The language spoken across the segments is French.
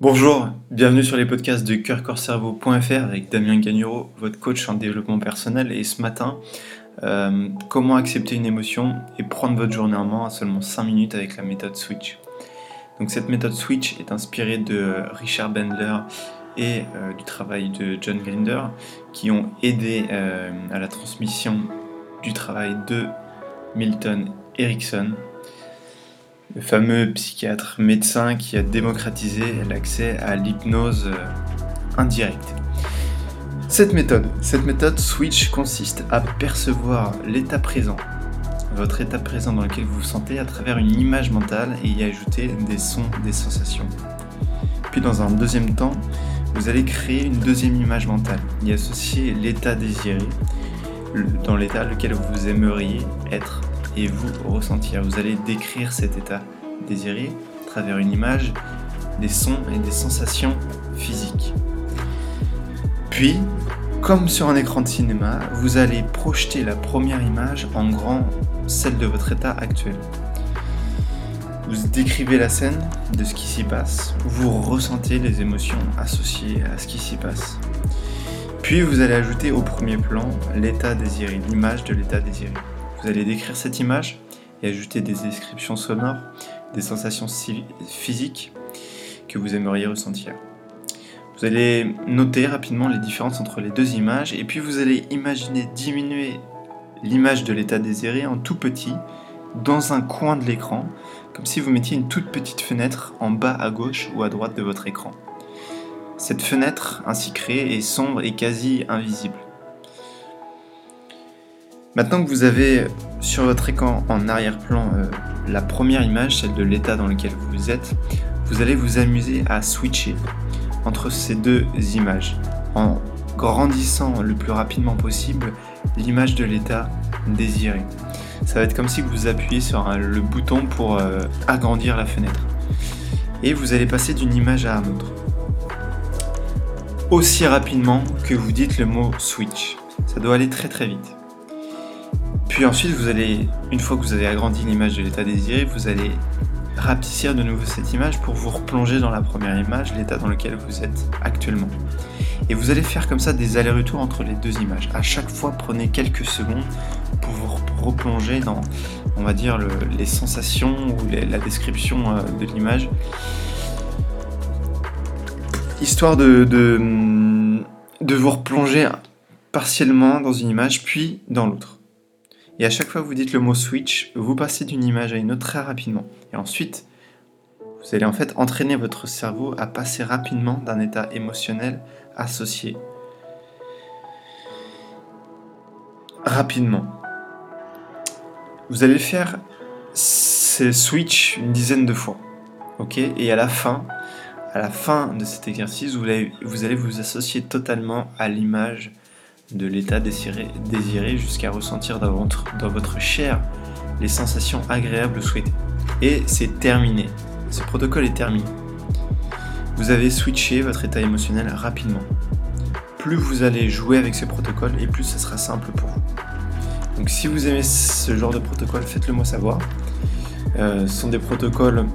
Bonjour, bienvenue sur les podcasts de cœurcorcerveau.fr avec Damien Gagnuro, votre coach en développement personnel. Et ce matin, euh, comment accepter une émotion et prendre votre journée en main à seulement 5 minutes avec la méthode Switch? Donc cette méthode Switch est inspirée de Richard Bendler et euh, du travail de John Grinder qui ont aidé euh, à la transmission du travail de Milton Erickson le fameux psychiatre médecin qui a démocratisé l'accès à l'hypnose euh, indirecte. Cette méthode, cette méthode switch consiste à percevoir l'état présent, votre état présent dans lequel vous vous sentez à travers une image mentale et y ajouter des sons, des sensations. Puis dans un deuxième temps, vous allez créer une deuxième image mentale, y associer l'état désiré, dans l'état lequel vous aimeriez être et vous ressentir. Vous allez décrire cet état désiré à travers une image, des sons et des sensations physiques. Puis, comme sur un écran de cinéma, vous allez projeter la première image en grand, celle de votre état actuel. Vous décrivez la scène de ce qui s'y passe, vous ressentez les émotions associées à ce qui s'y passe. Puis vous allez ajouter au premier plan l'état désiré, l'image de l'état désiré. Vous allez décrire cette image et ajouter des descriptions sonores, des sensations physiques que vous aimeriez ressentir. Vous allez noter rapidement les différences entre les deux images et puis vous allez imaginer diminuer l'image de l'état désiré en tout petit dans un coin de l'écran, comme si vous mettiez une toute petite fenêtre en bas à gauche ou à droite de votre écran. Cette fenêtre ainsi créée est sombre et quasi invisible. Maintenant que vous avez sur votre écran en arrière-plan euh, la première image, celle de l'état dans lequel vous êtes, vous allez vous amuser à switcher entre ces deux images en grandissant le plus rapidement possible l'image de l'état désiré. Ça va être comme si vous appuyez sur le bouton pour euh, agrandir la fenêtre. Et vous allez passer d'une image à une autre. Aussi rapidement que vous dites le mot switch. Ça doit aller très très vite. Puis ensuite, vous allez, une fois que vous avez agrandi l'image de l'état désiré, vous allez rapetissir de nouveau cette image pour vous replonger dans la première image, l'état dans lequel vous êtes actuellement. Et vous allez faire comme ça des allers-retours entre les deux images. À chaque fois, prenez quelques secondes pour vous replonger dans, on va dire, les sensations ou la description euh, de l'image. Histoire de, de vous replonger partiellement dans une image, puis dans l'autre. Et à chaque fois que vous dites le mot switch, vous passez d'une image à une autre très rapidement. Et ensuite, vous allez en fait entraîner votre cerveau à passer rapidement d'un état émotionnel associé. Rapidement. Vous allez faire ces switch une dizaine de fois. Ok? Et à la fin, à la fin de cet exercice, vous allez vous, allez vous associer totalement à l'image de l'état désiré, jusqu'à ressentir dans votre, dans votre chair les sensations agréables souhaitées. Et c'est terminé. Ce protocole est terminé. Vous avez switché votre état émotionnel rapidement. Plus vous allez jouer avec ce protocole et plus ce sera simple pour vous. Donc si vous aimez ce genre de protocole, faites-le moi savoir. Euh, ce sont des protocoles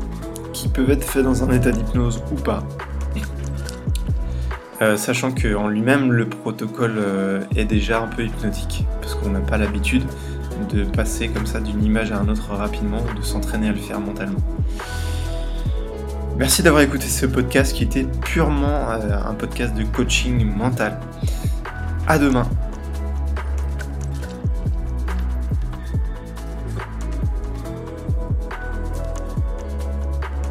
qui peuvent être faits dans un état d'hypnose ou pas. Euh, sachant qu'en lui-même, le protocole euh, est déjà un peu hypnotique, parce qu'on n'a pas l'habitude de passer comme ça d'une image à un autre rapidement, de s'entraîner à le faire mentalement. Merci d'avoir écouté ce podcast qui était purement euh, un podcast de coaching mental. À demain